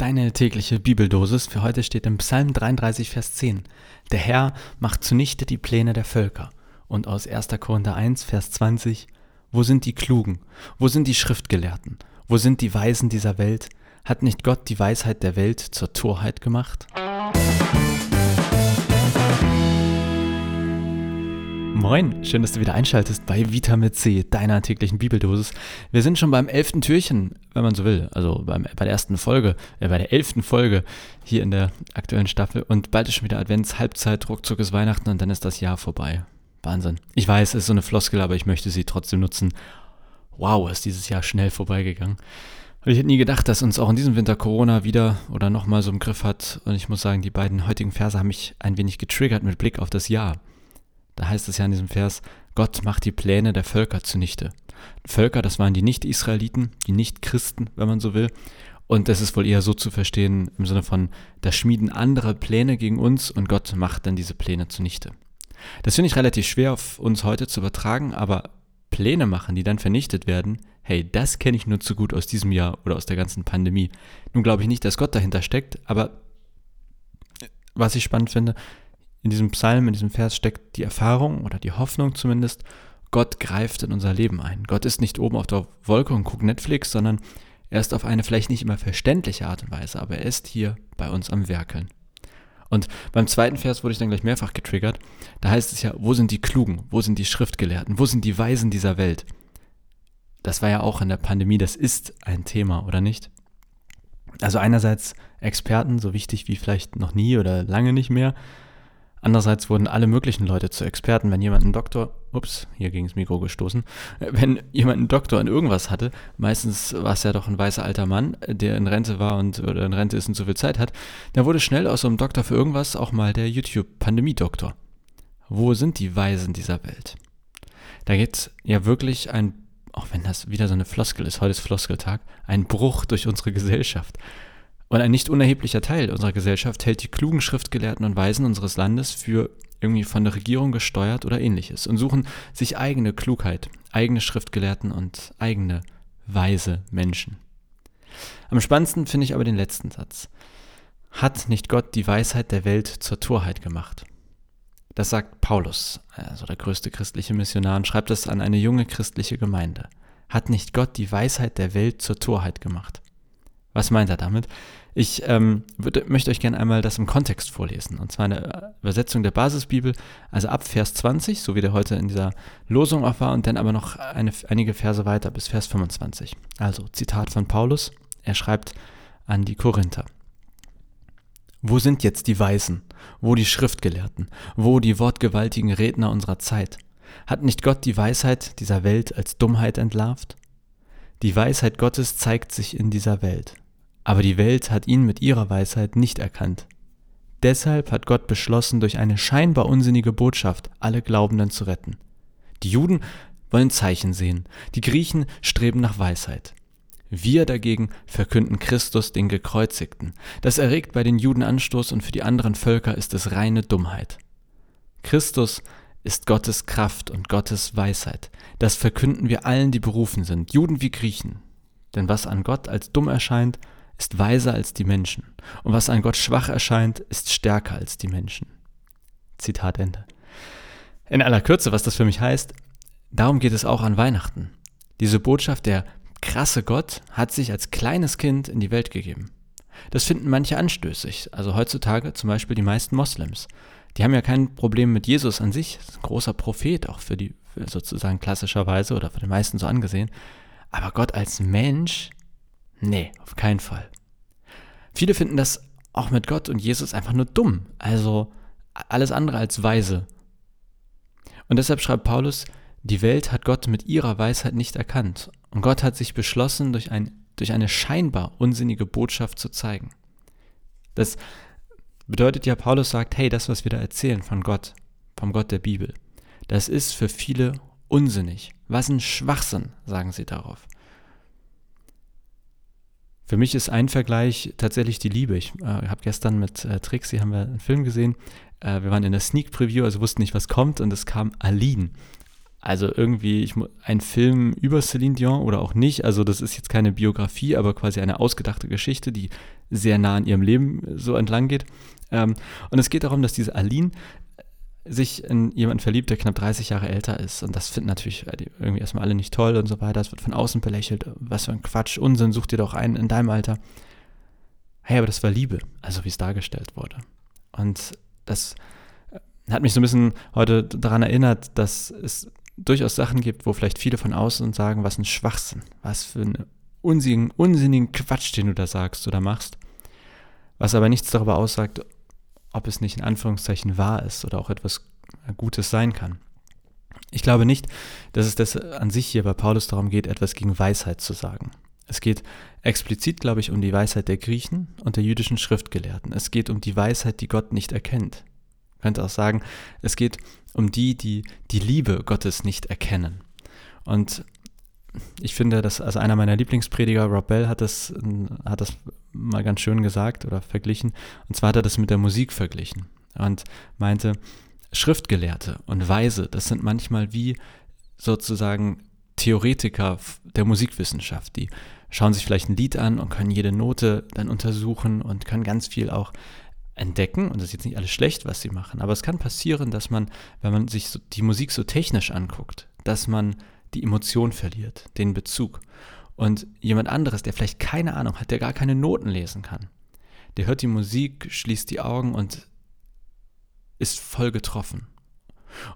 Deine tägliche Bibeldosis für heute steht im Psalm 33, Vers 10. Der Herr macht zunichte die Pläne der Völker. Und aus 1. Korinther 1, Vers 20. Wo sind die Klugen? Wo sind die Schriftgelehrten? Wo sind die Weisen dieser Welt? Hat nicht Gott die Weisheit der Welt zur Torheit gemacht? Moin, schön, dass du wieder einschaltest bei Vitamin C, deiner täglichen Bibeldosis. Wir sind schon beim elften Türchen, wenn man so will, also beim, bei der ersten Folge, äh, bei der elften Folge hier in der aktuellen Staffel und bald ist schon wieder Advents, Halbzeit, ruckzuck ist Weihnachten und dann ist das Jahr vorbei. Wahnsinn. Ich weiß, es ist so eine Floskel, aber ich möchte sie trotzdem nutzen. Wow, ist dieses Jahr schnell vorbeigegangen. Und ich hätte nie gedacht, dass uns auch in diesem Winter Corona wieder oder nochmal so im Griff hat. Und ich muss sagen, die beiden heutigen Verse haben mich ein wenig getriggert mit Blick auf das Jahr. Da heißt es ja in diesem Vers, Gott macht die Pläne der Völker zunichte. Völker, das waren die Nicht-Israeliten, die Nicht-Christen, wenn man so will. Und das ist wohl eher so zu verstehen im Sinne von, da schmieden andere Pläne gegen uns und Gott macht dann diese Pläne zunichte. Das finde ich relativ schwer auf uns heute zu übertragen, aber Pläne machen, die dann vernichtet werden, hey, das kenne ich nur zu gut aus diesem Jahr oder aus der ganzen Pandemie. Nun glaube ich nicht, dass Gott dahinter steckt, aber was ich spannend finde, in diesem Psalm, in diesem Vers steckt die Erfahrung oder die Hoffnung zumindest, Gott greift in unser Leben ein. Gott ist nicht oben auf der Wolke und guckt Netflix, sondern er ist auf eine vielleicht nicht immer verständliche Art und Weise, aber er ist hier bei uns am Werkeln. Und beim zweiten Vers wurde ich dann gleich mehrfach getriggert. Da heißt es ja, wo sind die Klugen? Wo sind die Schriftgelehrten? Wo sind die Weisen dieser Welt? Das war ja auch in der Pandemie, das ist ein Thema, oder nicht? Also einerseits Experten, so wichtig wie vielleicht noch nie oder lange nicht mehr, Andererseits wurden alle möglichen Leute zu Experten. Wenn jemand einen Doktor, ups, hier gegen das Mikro gestoßen, wenn jemand einen Doktor in irgendwas hatte, meistens war es ja doch ein weißer alter Mann, der in Rente war und oder in Rente ist und so viel Zeit hat, dann wurde schnell aus so einem Doktor für irgendwas auch mal der YouTube-Pandemie-Doktor. Wo sind die Weisen dieser Welt? Da geht ja wirklich ein, auch wenn das wieder so eine Floskel ist, heute ist Floskeltag, ein Bruch durch unsere Gesellschaft. Und ein nicht unerheblicher Teil unserer Gesellschaft hält die klugen Schriftgelehrten und Weisen unseres Landes für irgendwie von der Regierung gesteuert oder ähnliches und suchen sich eigene Klugheit, eigene Schriftgelehrten und eigene weise Menschen. Am spannendsten finde ich aber den letzten Satz. Hat nicht Gott die Weisheit der Welt zur Torheit gemacht? Das sagt Paulus, also der größte christliche Missionar, und schreibt es an eine junge christliche Gemeinde. Hat nicht Gott die Weisheit der Welt zur Torheit gemacht? Was meint er damit? Ich ähm, würde, möchte euch gerne einmal das im Kontext vorlesen. Und zwar eine Übersetzung der Basisbibel, also ab Vers 20, so wie der heute in dieser Losung auch war, und dann aber noch eine, einige Verse weiter bis Vers 25. Also Zitat von Paulus. Er schreibt an die Korinther. Wo sind jetzt die Weisen? Wo die Schriftgelehrten? Wo die wortgewaltigen Redner unserer Zeit? Hat nicht Gott die Weisheit dieser Welt als Dummheit entlarvt? Die Weisheit Gottes zeigt sich in dieser Welt. Aber die Welt hat ihn mit ihrer Weisheit nicht erkannt. Deshalb hat Gott beschlossen, durch eine scheinbar unsinnige Botschaft alle Glaubenden zu retten. Die Juden wollen Zeichen sehen, die Griechen streben nach Weisheit. Wir dagegen verkünden Christus den Gekreuzigten. Das erregt bei den Juden Anstoß und für die anderen Völker ist es reine Dummheit. Christus ist Gottes Kraft und Gottes Weisheit. Das verkünden wir allen, die berufen sind, Juden wie Griechen. Denn was an Gott als dumm erscheint, ist weiser als die Menschen. Und was an Gott schwach erscheint, ist stärker als die Menschen. Zitat Ende. In aller Kürze, was das für mich heißt, darum geht es auch an Weihnachten. Diese Botschaft, der krasse Gott hat sich als kleines Kind in die Welt gegeben. Das finden manche anstößig, also heutzutage zum Beispiel die meisten Moslems. Die haben ja kein Problem mit Jesus an sich, ist ein großer Prophet, auch für die für sozusagen klassischerweise oder für die meisten so angesehen. Aber Gott als Mensch, nee, auf keinen Fall. Viele finden das auch mit Gott und Jesus einfach nur dumm, also alles andere als weise. Und deshalb schreibt Paulus, die Welt hat Gott mit ihrer Weisheit nicht erkannt und Gott hat sich beschlossen, durch, ein, durch eine scheinbar unsinnige Botschaft zu zeigen. Das bedeutet ja, Paulus sagt, hey, das, was wir da erzählen von Gott, vom Gott der Bibel, das ist für viele unsinnig. Was ein Schwachsinn, sagen sie darauf. Für mich ist ein Vergleich tatsächlich die Liebe. Ich äh, habe gestern mit äh, Trixie haben wir einen Film gesehen. Äh, wir waren in der Sneak Preview, also wussten nicht, was kommt, und es kam Aline. Also irgendwie ich, ein Film über Celine Dion oder auch nicht. Also das ist jetzt keine Biografie, aber quasi eine ausgedachte Geschichte, die sehr nah an ihrem Leben so entlang geht. Ähm, und es geht darum, dass diese Aline sich in jemanden verliebt, der knapp 30 Jahre älter ist. Und das finden natürlich irgendwie erstmal alle nicht toll und so weiter. Es wird von außen belächelt. Was für ein Quatsch, Unsinn, such dir doch einen in deinem Alter. Hey, aber das war Liebe, also wie es dargestellt wurde. Und das äh, hat mich so ein bisschen heute daran erinnert, dass es durchaus Sachen gibt, wo vielleicht viele von außen sagen, was ein Schwachsinn, was für einen unsinnigen, unsinnigen Quatsch, den du da sagst oder machst. Was aber nichts darüber aussagt, ob es nicht in Anführungszeichen wahr ist oder auch etwas Gutes sein kann. Ich glaube nicht, dass es das an sich hier bei Paulus darum geht, etwas gegen Weisheit zu sagen. Es geht explizit, glaube ich, um die Weisheit der Griechen und der jüdischen Schriftgelehrten. Es geht um die Weisheit, die Gott nicht erkennt. Könnte auch sagen, es geht um die, die die Liebe Gottes nicht erkennen. Und ich finde, dass also einer meiner Lieblingsprediger, Rob Bell, hat das, hat das mal ganz schön gesagt oder verglichen. Und zwar hat er das mit der Musik verglichen und meinte, Schriftgelehrte und Weise, das sind manchmal wie sozusagen Theoretiker der Musikwissenschaft, die schauen sich vielleicht ein Lied an und können jede Note dann untersuchen und können ganz viel auch entdecken. Und das ist jetzt nicht alles schlecht, was sie machen, aber es kann passieren, dass man, wenn man sich so die Musik so technisch anguckt, dass man die Emotion verliert, den Bezug. Und jemand anderes, der vielleicht keine Ahnung hat, der gar keine Noten lesen kann, der hört die Musik, schließt die Augen und ist voll getroffen.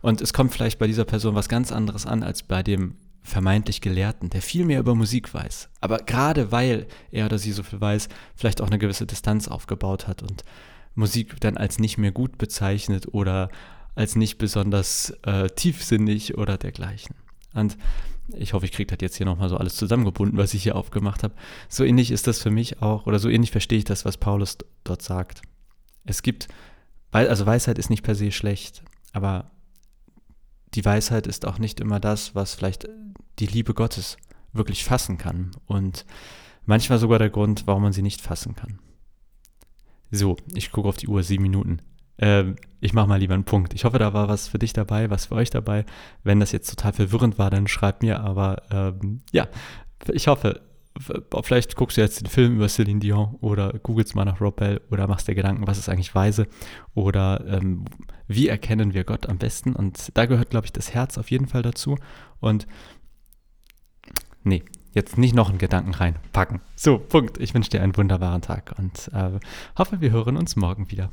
Und es kommt vielleicht bei dieser Person was ganz anderes an als bei dem vermeintlich Gelehrten, der viel mehr über Musik weiß. Aber gerade weil er oder sie so viel weiß, vielleicht auch eine gewisse Distanz aufgebaut hat und Musik dann als nicht mehr gut bezeichnet oder als nicht besonders äh, tiefsinnig oder dergleichen. Und ich hoffe, ich kriege das jetzt hier nochmal so alles zusammengebunden, was ich hier aufgemacht habe. So ähnlich ist das für mich auch, oder so ähnlich verstehe ich das, was Paulus dort sagt. Es gibt, also Weisheit ist nicht per se schlecht, aber die Weisheit ist auch nicht immer das, was vielleicht die Liebe Gottes wirklich fassen kann. Und manchmal sogar der Grund, warum man sie nicht fassen kann. So, ich gucke auf die Uhr, sieben Minuten. Ähm, ich mache mal lieber einen Punkt. Ich hoffe, da war was für dich dabei, was für euch dabei. Wenn das jetzt total verwirrend war, dann schreibt mir. Aber ähm, ja, ich hoffe, vielleicht guckst du jetzt den Film über Celine Dion oder googelst mal nach Rob Bell oder machst dir Gedanken, was ist eigentlich weise oder ähm, wie erkennen wir Gott am besten. Und da gehört, glaube ich, das Herz auf jeden Fall dazu. Und nee, jetzt nicht noch einen Gedanken reinpacken. So, Punkt. Ich wünsche dir einen wunderbaren Tag und äh, hoffe, wir hören uns morgen wieder.